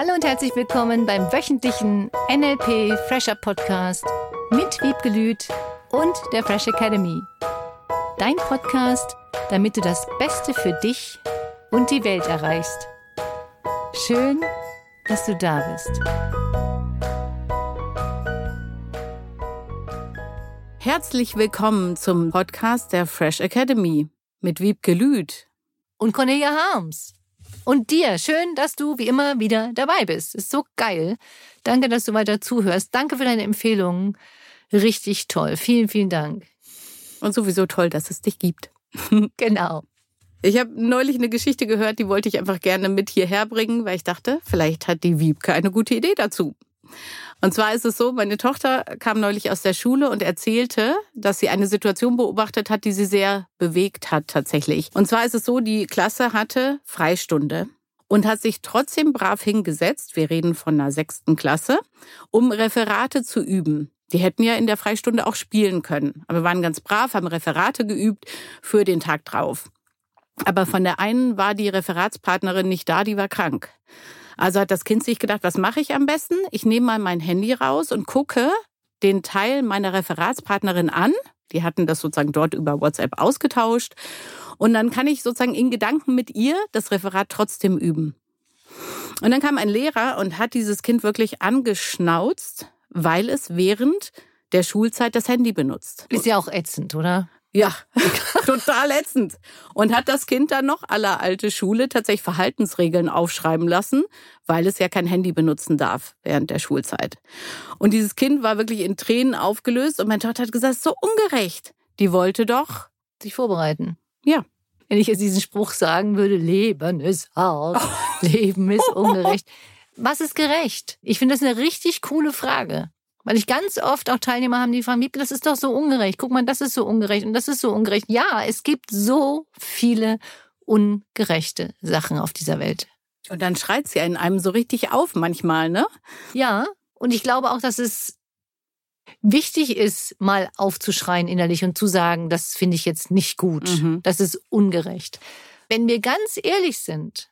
Hallo und herzlich willkommen beim wöchentlichen NLP Fresher Podcast mit Wiebgelüt und der Fresh Academy. Dein Podcast, damit du das Beste für dich und die Welt erreichst. Schön, dass du da bist. Herzlich willkommen zum Podcast der Fresh Academy mit Wiebke Lüth und Cornelia Harms. Und dir, schön, dass du wie immer wieder dabei bist. Ist so geil. Danke, dass du weiter zuhörst. Danke für deine Empfehlungen. Richtig toll. Vielen, vielen Dank. Und sowieso toll, dass es dich gibt. genau. Ich habe neulich eine Geschichte gehört, die wollte ich einfach gerne mit hierher bringen, weil ich dachte, vielleicht hat die Wiebke eine gute Idee dazu. Und zwar ist es so, meine Tochter kam neulich aus der Schule und erzählte, dass sie eine Situation beobachtet hat, die sie sehr bewegt hat tatsächlich. Und zwar ist es so, die Klasse hatte Freistunde und hat sich trotzdem brav hingesetzt, wir reden von einer sechsten Klasse, um Referate zu üben. Die hätten ja in der Freistunde auch spielen können. Aber waren ganz brav, haben Referate geübt für den Tag drauf. Aber von der einen war die Referatspartnerin nicht da, die war krank. Also hat das Kind sich gedacht, was mache ich am besten? Ich nehme mal mein Handy raus und gucke den Teil meiner Referatspartnerin an. Die hatten das sozusagen dort über WhatsApp ausgetauscht. Und dann kann ich sozusagen in Gedanken mit ihr das Referat trotzdem üben. Und dann kam ein Lehrer und hat dieses Kind wirklich angeschnauzt, weil es während der Schulzeit das Handy benutzt. Ist ja auch ätzend, oder? Ja, total ätzend. Und hat das Kind dann noch aller alte Schule tatsächlich Verhaltensregeln aufschreiben lassen, weil es ja kein Handy benutzen darf während der Schulzeit. Und dieses Kind war wirklich in Tränen aufgelöst und meine Tochter hat gesagt, so ungerecht. Die wollte doch sich vorbereiten. Ja. Wenn ich jetzt diesen Spruch sagen würde, Leben ist hart, Leben ist ungerecht. Was ist gerecht? Ich finde das eine richtig coole Frage. Weil ich ganz oft auch Teilnehmer haben, die fragen, das ist doch so ungerecht. Guck mal, das ist so ungerecht und das ist so ungerecht. Ja, es gibt so viele ungerechte Sachen auf dieser Welt. Und dann schreit sie in einem so richtig auf manchmal, ne? Ja, und ich glaube auch, dass es wichtig ist, mal aufzuschreien innerlich und zu sagen, das finde ich jetzt nicht gut, mhm. das ist ungerecht. Wenn wir ganz ehrlich sind,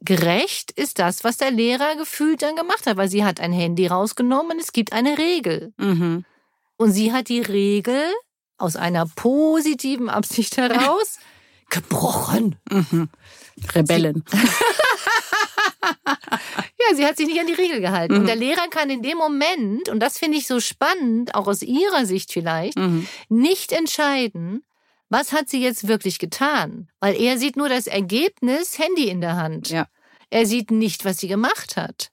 Gerecht ist das, was der Lehrer gefühlt dann gemacht hat, weil sie hat ein Handy rausgenommen und es gibt eine Regel. Mhm. Und sie hat die Regel aus einer positiven Absicht heraus gebrochen. Mhm. Rebellen. ja, sie hat sich nicht an die Regel gehalten. Mhm. Und der Lehrer kann in dem Moment, und das finde ich so spannend, auch aus ihrer Sicht vielleicht, mhm. nicht entscheiden, was hat sie jetzt wirklich getan? Weil er sieht nur das Ergebnis, Handy in der Hand. Ja. Er sieht nicht, was sie gemacht hat.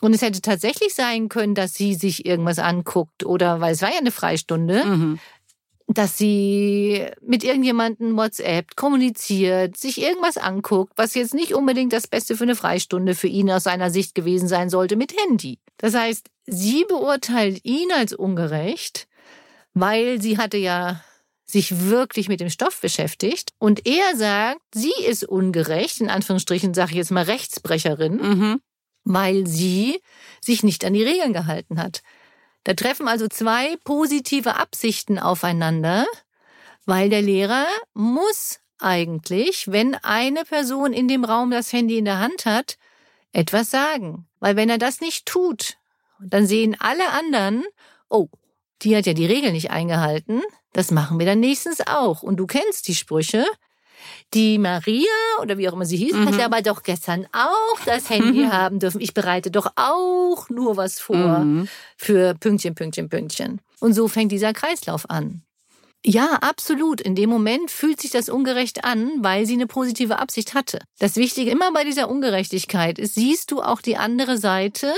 Und es hätte tatsächlich sein können, dass sie sich irgendwas anguckt oder, weil es war ja eine Freistunde, mhm. dass sie mit irgendjemandem WhatsApp kommuniziert, sich irgendwas anguckt, was jetzt nicht unbedingt das Beste für eine Freistunde für ihn aus seiner Sicht gewesen sein sollte mit Handy. Das heißt, sie beurteilt ihn als ungerecht, weil sie hatte ja sich wirklich mit dem Stoff beschäftigt. Und er sagt, sie ist ungerecht, in Anführungsstrichen sage ich jetzt mal Rechtsbrecherin, mhm. weil sie sich nicht an die Regeln gehalten hat. Da treffen also zwei positive Absichten aufeinander, weil der Lehrer muss eigentlich, wenn eine Person in dem Raum das Handy in der Hand hat, etwas sagen. Weil wenn er das nicht tut, dann sehen alle anderen, oh, die hat ja die Regeln nicht eingehalten, das machen wir dann nächstens auch. Und du kennst die Sprüche. Die Maria oder wie auch immer sie hieß, mhm. hat ja aber doch gestern auch das Handy mhm. haben dürfen. Ich bereite doch auch nur was vor mhm. für Pünktchen, Pünktchen, Pünktchen. Und so fängt dieser Kreislauf an. Ja, absolut. In dem Moment fühlt sich das ungerecht an, weil sie eine positive Absicht hatte. Das Wichtige immer bei dieser Ungerechtigkeit ist, siehst du auch die andere Seite,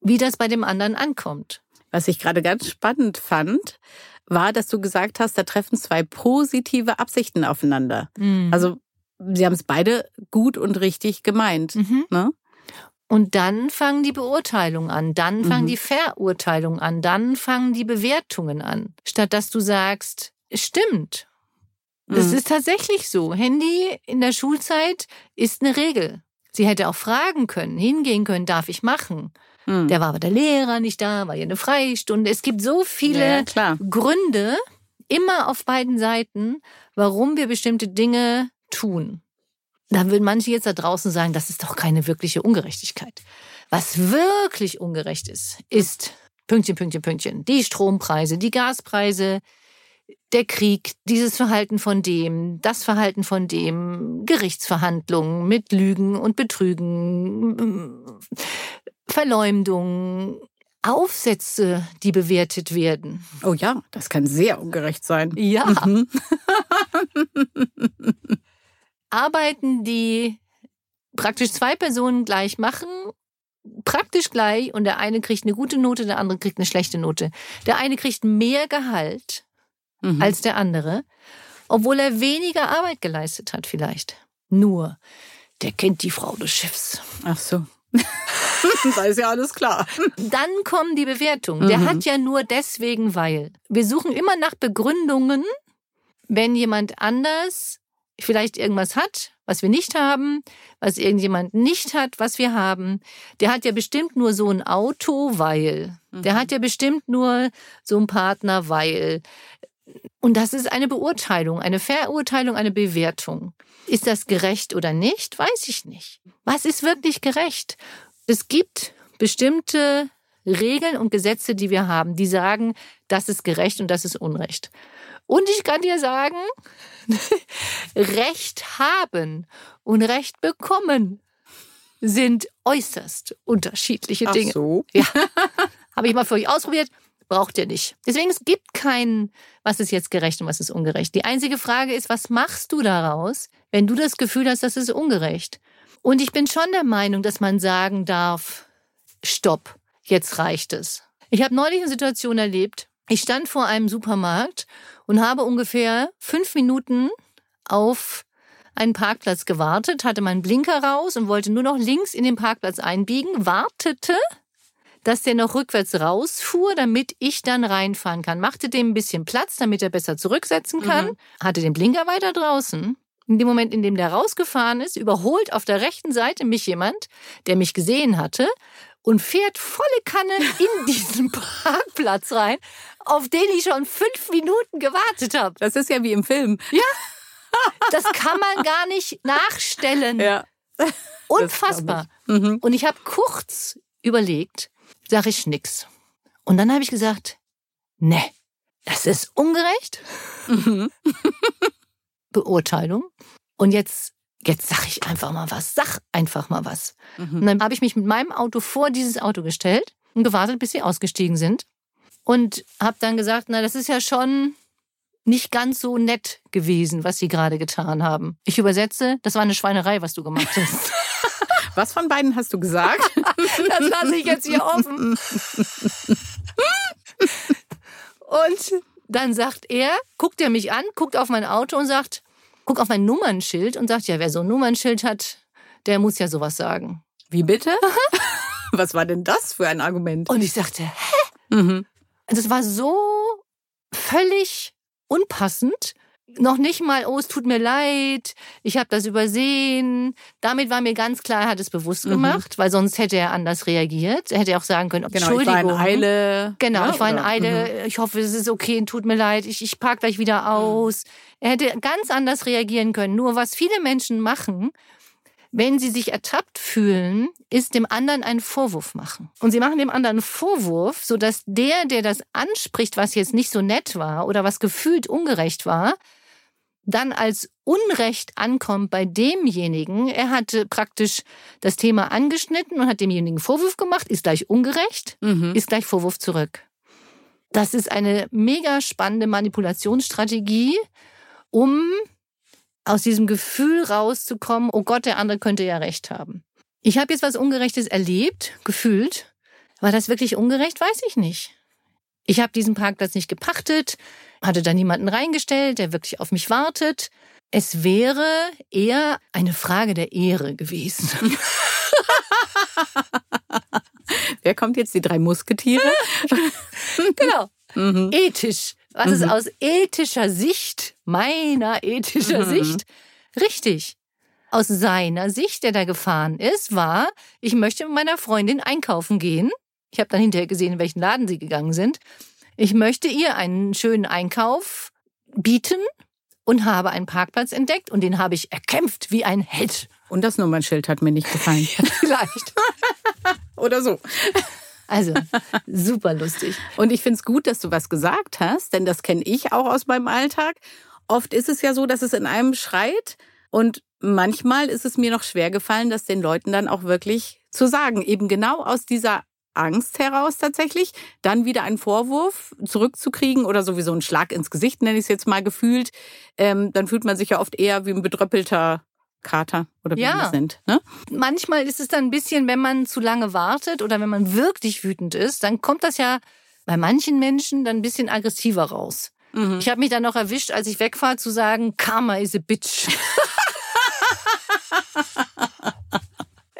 wie das bei dem anderen ankommt. Was ich gerade ganz spannend fand, war, dass du gesagt hast, da treffen zwei positive Absichten aufeinander. Mhm. Also sie haben es beide gut und richtig gemeint. Mhm. Ne? Und dann fangen die Beurteilungen an, dann fangen mhm. die Verurteilungen an, dann fangen die Bewertungen an. Statt dass du sagst, stimmt. Das mhm. ist tatsächlich so. Handy in der Schulzeit ist eine Regel. Sie hätte auch fragen können, hingehen können, darf ich machen? Mhm. Der war aber der Lehrer nicht da, war ja eine Freistunde. Es gibt so viele ja, Gründe, immer auf beiden Seiten, warum wir bestimmte Dinge tun. Da würden manche jetzt da draußen sagen, das ist doch keine wirkliche Ungerechtigkeit. Was wirklich ungerecht ist, ist Pünktchen, Pünktchen, Pünktchen. Die Strompreise, die Gaspreise, der Krieg, dieses Verhalten von dem, das Verhalten von dem, Gerichtsverhandlungen mit Lügen und Betrügen, Verleumdung, Aufsätze, die bewertet werden. Oh ja, das kann sehr ungerecht sein. Ja. Mhm. Arbeiten, die praktisch zwei Personen gleich machen, praktisch gleich und der eine kriegt eine gute Note, der andere kriegt eine schlechte Note. Der eine kriegt mehr Gehalt mhm. als der andere, obwohl er weniger Arbeit geleistet hat vielleicht. Nur, der kennt die Frau des Schiffs. Ach so. da ist ja alles klar. Dann kommen die Bewertungen. Der mhm. hat ja nur deswegen, weil. Wir suchen immer nach Begründungen, wenn jemand anders vielleicht irgendwas hat, was wir nicht haben, was irgendjemand nicht hat, was wir haben. Der hat ja bestimmt nur so ein Auto, weil. Der mhm. hat ja bestimmt nur so einen Partner, weil. Und das ist eine Beurteilung, eine Verurteilung, eine Bewertung. Ist das gerecht oder nicht? Weiß ich nicht. Was ist wirklich gerecht? Es gibt bestimmte Regeln und Gesetze, die wir haben, die sagen, das ist gerecht und das ist Unrecht. Und ich kann dir sagen, Recht haben und Recht bekommen sind äußerst unterschiedliche Dinge. Ach so. Ja. Habe ich mal für euch ausprobiert braucht ihr nicht. Deswegen, es gibt kein, was ist jetzt gerecht und was ist ungerecht. Die einzige Frage ist, was machst du daraus, wenn du das Gefühl hast, das ist ungerecht? Und ich bin schon der Meinung, dass man sagen darf, stopp, jetzt reicht es. Ich habe neulich eine Situation erlebt. Ich stand vor einem Supermarkt und habe ungefähr fünf Minuten auf einen Parkplatz gewartet, hatte meinen Blinker raus und wollte nur noch links in den Parkplatz einbiegen, wartete dass der noch rückwärts rausfuhr, damit ich dann reinfahren kann. Machte dem ein bisschen Platz, damit er besser zurücksetzen kann. Mhm. Hatte den Blinker weiter draußen. In dem Moment, in dem der rausgefahren ist, überholt auf der rechten Seite mich jemand, der mich gesehen hatte und fährt volle Kanne in diesen Parkplatz rein, auf den ich schon fünf Minuten gewartet habe. Das ist ja wie im Film. Ja. Das kann man gar nicht nachstellen. Ja. Unfassbar. Mhm. Und ich habe kurz überlegt, sage ich nix. Und dann habe ich gesagt, ne, das ist ungerecht. Mhm. Beurteilung. Und jetzt, jetzt sag ich einfach mal was. Sag einfach mal was. Mhm. Und dann habe ich mich mit meinem Auto vor dieses Auto gestellt und gewartet, bis sie ausgestiegen sind. Und habe dann gesagt, na, das ist ja schon nicht ganz so nett gewesen, was sie gerade getan haben. Ich übersetze, das war eine Schweinerei, was du gemacht hast. Was von beiden hast du gesagt? das lasse ich jetzt hier offen. Und dann sagt er, guckt er mich an, guckt auf mein Auto und sagt, guckt auf mein Nummernschild und sagt, ja, wer so ein Nummernschild hat, der muss ja sowas sagen. Wie bitte? Was war denn das für ein Argument? Und ich sagte, hä? Mhm. Das war so völlig unpassend noch nicht mal, oh, es tut mir leid, ich habe das übersehen. Damit war mir ganz klar, er hat es bewusst mhm. gemacht, weil sonst hätte er anders reagiert. Er hätte auch sagen können, genau, Entschuldigung. Ich war in Eile. Genau, ja, ich war in Eile. Mhm. Ich hoffe, es ist okay, tut mir leid, ich, ich park gleich wieder mhm. aus. Er hätte ganz anders reagieren können. Nur was viele Menschen machen, wenn sie sich ertappt fühlen, ist dem anderen einen Vorwurf machen. Und sie machen dem anderen einen Vorwurf, sodass der, der das anspricht, was jetzt nicht so nett war oder was gefühlt ungerecht war, dann als Unrecht ankommt bei demjenigen. Er hatte praktisch das Thema angeschnitten und hat demjenigen Vorwurf gemacht, ist gleich ungerecht, mhm. ist gleich Vorwurf zurück. Das ist eine mega spannende Manipulationsstrategie, um aus diesem Gefühl rauszukommen, oh Gott, der andere könnte ja recht haben. Ich habe jetzt was Ungerechtes erlebt, gefühlt. War das wirklich ungerecht? Weiß ich nicht. Ich habe diesen Parkplatz nicht gepachtet hatte da niemanden reingestellt, der wirklich auf mich wartet. Es wäre eher eine Frage der Ehre gewesen. Wer kommt jetzt, die drei Musketiere? genau. Mhm. Ethisch. Was mhm. ist aus ethischer Sicht, meiner ethischer mhm. Sicht, richtig? Aus seiner Sicht, der da gefahren ist, war, ich möchte mit meiner Freundin einkaufen gehen. Ich habe dann hinterher gesehen, in welchen Laden sie gegangen sind. Ich möchte ihr einen schönen Einkauf bieten und habe einen Parkplatz entdeckt und den habe ich erkämpft wie ein Held. Und das Nummernschild hat mir nicht gefallen. Vielleicht. Oder so. Also, super lustig. Und ich finde es gut, dass du was gesagt hast, denn das kenne ich auch aus meinem Alltag. Oft ist es ja so, dass es in einem schreit und manchmal ist es mir noch schwer gefallen, das den Leuten dann auch wirklich zu sagen. Eben genau aus dieser Angst heraus tatsächlich, dann wieder einen Vorwurf zurückzukriegen oder sowieso einen Schlag ins Gesicht, nenne ich es jetzt mal gefühlt. Ähm, dann fühlt man sich ja oft eher wie ein bedröppelter Kater oder wie ja. das nennt. Ne? Manchmal ist es dann ein bisschen, wenn man zu lange wartet oder wenn man wirklich wütend ist, dann kommt das ja bei manchen Menschen dann ein bisschen aggressiver raus. Mhm. Ich habe mich dann noch erwischt, als ich wegfahre, zu sagen, Karma is a bitch.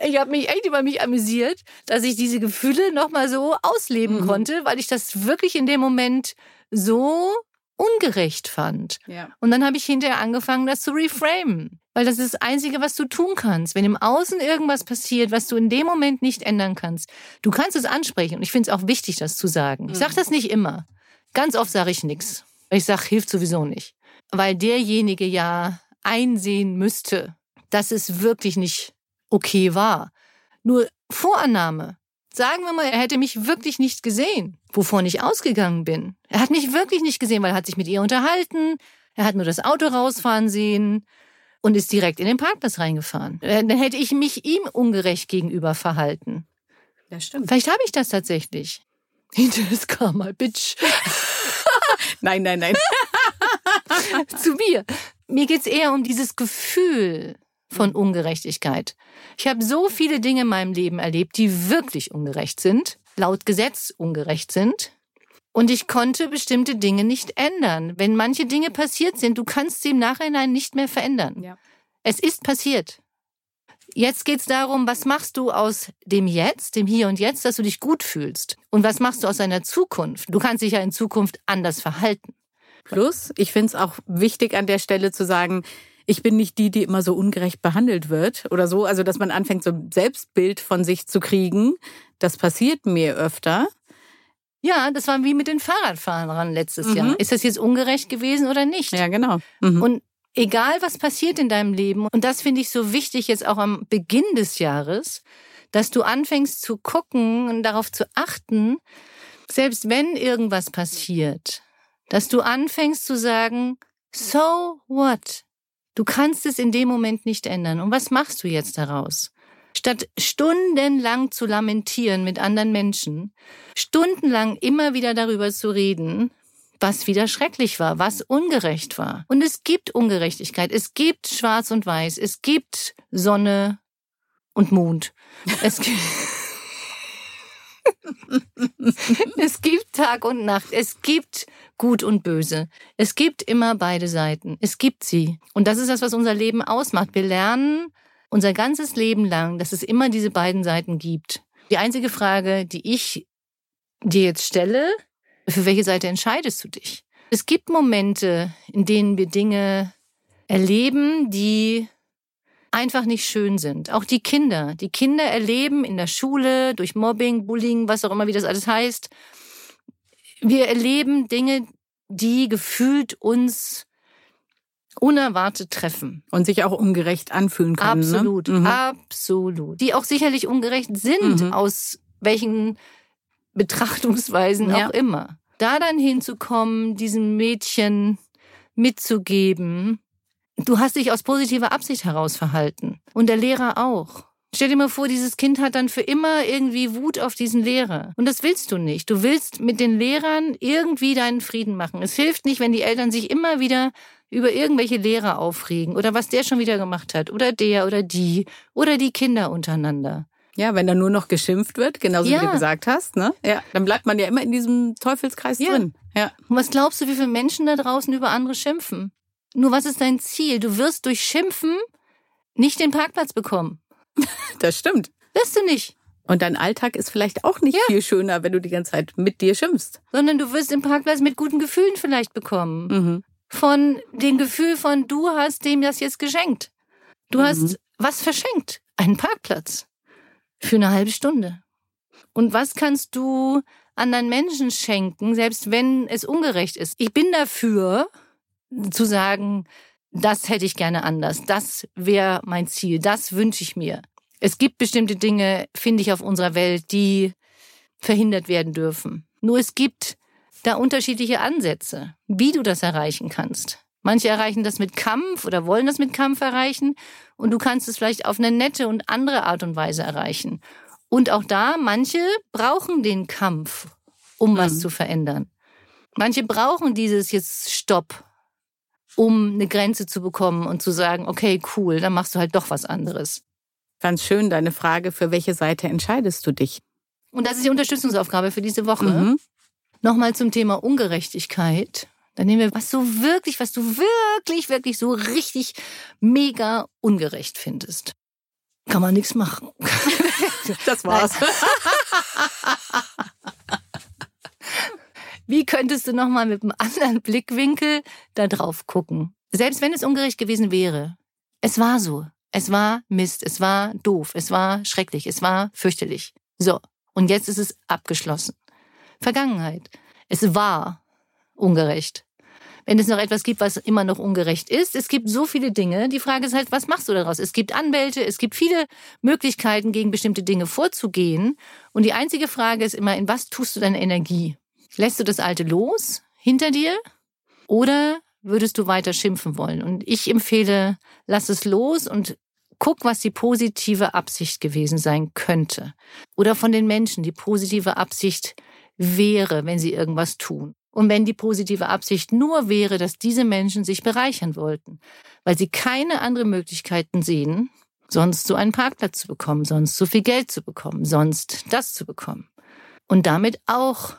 ich habe mich echt über mich amüsiert, dass ich diese Gefühle nochmal so ausleben mhm. konnte, weil ich das wirklich in dem Moment so ungerecht fand. Ja. Und dann habe ich hinterher angefangen, das zu reframen. Weil das ist das Einzige, was du tun kannst. Wenn im Außen irgendwas passiert, was du in dem Moment nicht ändern kannst, du kannst es ansprechen. Und ich finde es auch wichtig, das zu sagen. Ich sage mhm. das nicht immer. Ganz oft sage ich nichts. Ich sage, hilft sowieso nicht. Weil derjenige ja einsehen müsste, dass es wirklich nicht okay war. Nur Vorannahme. Sagen wir mal, er hätte mich wirklich nicht gesehen, wovon ich ausgegangen bin. Er hat mich wirklich nicht gesehen, weil er hat sich mit ihr unterhalten. Er hat nur das Auto rausfahren sehen und ist direkt in den Parkplatz reingefahren. Äh, dann hätte ich mich ihm ungerecht gegenüber verhalten. Ja, stimmt. Vielleicht habe ich das tatsächlich. Hinter das Karma, Bitch. nein, nein, nein. Zu mir. Mir geht's eher um dieses Gefühl von Ungerechtigkeit. Ich habe so viele Dinge in meinem Leben erlebt, die wirklich ungerecht sind, laut Gesetz ungerecht sind. Und ich konnte bestimmte Dinge nicht ändern. Wenn manche Dinge passiert sind, du kannst sie im Nachhinein nicht mehr verändern. Ja. Es ist passiert. Jetzt geht's darum, was machst du aus dem Jetzt, dem Hier und Jetzt, dass du dich gut fühlst? Und was machst du aus deiner Zukunft? Du kannst dich ja in Zukunft anders verhalten. Plus, ich finde es auch wichtig an der Stelle zu sagen, ich bin nicht die, die immer so ungerecht behandelt wird oder so. Also, dass man anfängt, so ein Selbstbild von sich zu kriegen. Das passiert mir öfter. Ja, das war wie mit den Fahrradfahrern letztes mhm. Jahr. Ist das jetzt ungerecht gewesen oder nicht? Ja, genau. Mhm. Und egal was passiert in deinem Leben, und das finde ich so wichtig jetzt auch am Beginn des Jahres, dass du anfängst zu gucken und darauf zu achten, selbst wenn irgendwas passiert, dass du anfängst zu sagen, so what? Du kannst es in dem Moment nicht ändern. Und was machst du jetzt daraus? Statt stundenlang zu lamentieren mit anderen Menschen, stundenlang immer wieder darüber zu reden, was wieder schrecklich war, was ungerecht war. Und es gibt Ungerechtigkeit, es gibt Schwarz und Weiß, es gibt Sonne und Mond. Es gibt, es gibt Tag und Nacht, es gibt Gut und Böse. Es gibt immer beide Seiten. Es gibt sie. Und das ist das, was unser Leben ausmacht. Wir lernen unser ganzes Leben lang, dass es immer diese beiden Seiten gibt. Die einzige Frage, die ich dir jetzt stelle, für welche Seite entscheidest du dich? Es gibt Momente, in denen wir Dinge erleben, die einfach nicht schön sind. Auch die Kinder. Die Kinder erleben in der Schule, durch Mobbing, Bullying, was auch immer, wie das alles heißt. Wir erleben Dinge, die gefühlt uns unerwartet treffen. Und sich auch ungerecht anfühlen können. Ne? Absolut, ne? mhm. absolut. Die auch sicherlich ungerecht sind, mhm. aus welchen Betrachtungsweisen ja. auch immer. Da dann hinzukommen, diesem Mädchen mitzugeben, du hast dich aus positiver Absicht heraus verhalten. Und der Lehrer auch. Stell dir mal vor, dieses Kind hat dann für immer irgendwie Wut auf diesen Lehrer. Und das willst du nicht. Du willst mit den Lehrern irgendwie deinen Frieden machen. Es hilft nicht, wenn die Eltern sich immer wieder über irgendwelche Lehrer aufregen oder was der schon wieder gemacht hat oder der oder die oder die Kinder untereinander. Ja, wenn da nur noch geschimpft wird, genauso ja. wie du gesagt hast, ne? Ja, dann bleibt man ja immer in diesem Teufelskreis ja. drin. Ja. Und was glaubst du, wie viele Menschen da draußen über andere schimpfen? Nur was ist dein Ziel? Du wirst durch Schimpfen nicht den Parkplatz bekommen. Das stimmt. Wirst du nicht. Und dein Alltag ist vielleicht auch nicht ja. viel schöner, wenn du die ganze Zeit mit dir schimpfst. Sondern du wirst den Parkplatz mit guten Gefühlen vielleicht bekommen. Mhm von dem Gefühl von, du hast dem das jetzt geschenkt. Du mhm. hast was verschenkt. Einen Parkplatz. Für eine halbe Stunde. Und was kannst du anderen Menschen schenken, selbst wenn es ungerecht ist? Ich bin dafür, zu sagen, das hätte ich gerne anders, das wäre mein Ziel, das wünsche ich mir. Es gibt bestimmte Dinge, finde ich, auf unserer Welt, die verhindert werden dürfen. Nur es gibt da unterschiedliche Ansätze, wie du das erreichen kannst. Manche erreichen das mit Kampf oder wollen das mit Kampf erreichen und du kannst es vielleicht auf eine nette und andere Art und Weise erreichen. Und auch da, manche brauchen den Kampf, um mhm. was zu verändern. Manche brauchen dieses jetzt Stopp, um eine Grenze zu bekommen und zu sagen, okay, cool, dann machst du halt doch was anderes. Ganz schön deine Frage, für welche Seite entscheidest du dich? Und das ist die Unterstützungsaufgabe für diese Woche. Mhm. Nochmal zum Thema Ungerechtigkeit. Dann nehmen wir, was du wirklich, was du wirklich, wirklich so richtig mega ungerecht findest. Kann man nichts machen. Das war's. Wie könntest du nochmal mit einem anderen Blickwinkel da drauf gucken? Selbst wenn es ungerecht gewesen wäre. Es war so. Es war Mist. Es war doof. Es war schrecklich. Es war fürchterlich. So. Und jetzt ist es abgeschlossen. Vergangenheit. Es war ungerecht. Wenn es noch etwas gibt, was immer noch ungerecht ist, es gibt so viele Dinge. Die Frage ist halt, was machst du daraus? Es gibt Anwälte, es gibt viele Möglichkeiten, gegen bestimmte Dinge vorzugehen. Und die einzige Frage ist immer, in was tust du deine Energie? Lässt du das Alte los, hinter dir? Oder würdest du weiter schimpfen wollen? Und ich empfehle, lass es los und guck, was die positive Absicht gewesen sein könnte. Oder von den Menschen die positive Absicht wäre, wenn sie irgendwas tun. Und wenn die positive Absicht nur wäre, dass diese Menschen sich bereichern wollten, weil sie keine andere Möglichkeiten sehen, sonst so einen Parkplatz zu bekommen, sonst so viel Geld zu bekommen, sonst das zu bekommen. Und damit auch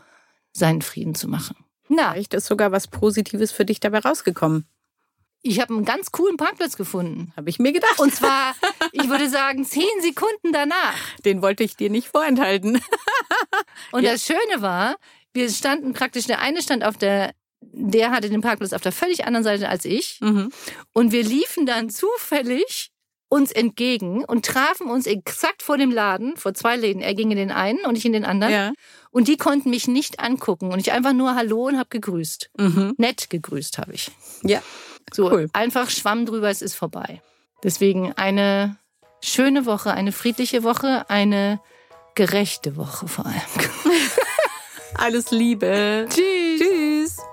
seinen Frieden zu machen. Na, vielleicht ist sogar was Positives für dich dabei rausgekommen. Ich habe einen ganz coolen Parkplatz gefunden. Habe ich mir gedacht. Und zwar, ich würde sagen, zehn Sekunden danach. Den wollte ich dir nicht vorenthalten. Und ja. das Schöne war, wir standen praktisch, der eine stand auf der, der hatte den Parkplatz auf der völlig anderen Seite als ich. Mhm. Und wir liefen dann zufällig uns entgegen und trafen uns exakt vor dem Laden, vor zwei Läden. Er ging in den einen und ich in den anderen. Ja. Und die konnten mich nicht angucken. Und ich einfach nur Hallo und habe gegrüßt. Mhm. Nett gegrüßt habe ich. Ja. So, cool. einfach Schwamm drüber, es ist vorbei. Deswegen eine schöne Woche, eine friedliche Woche, eine gerechte Woche vor allem. Alles Liebe. Tschüss. Tschüss.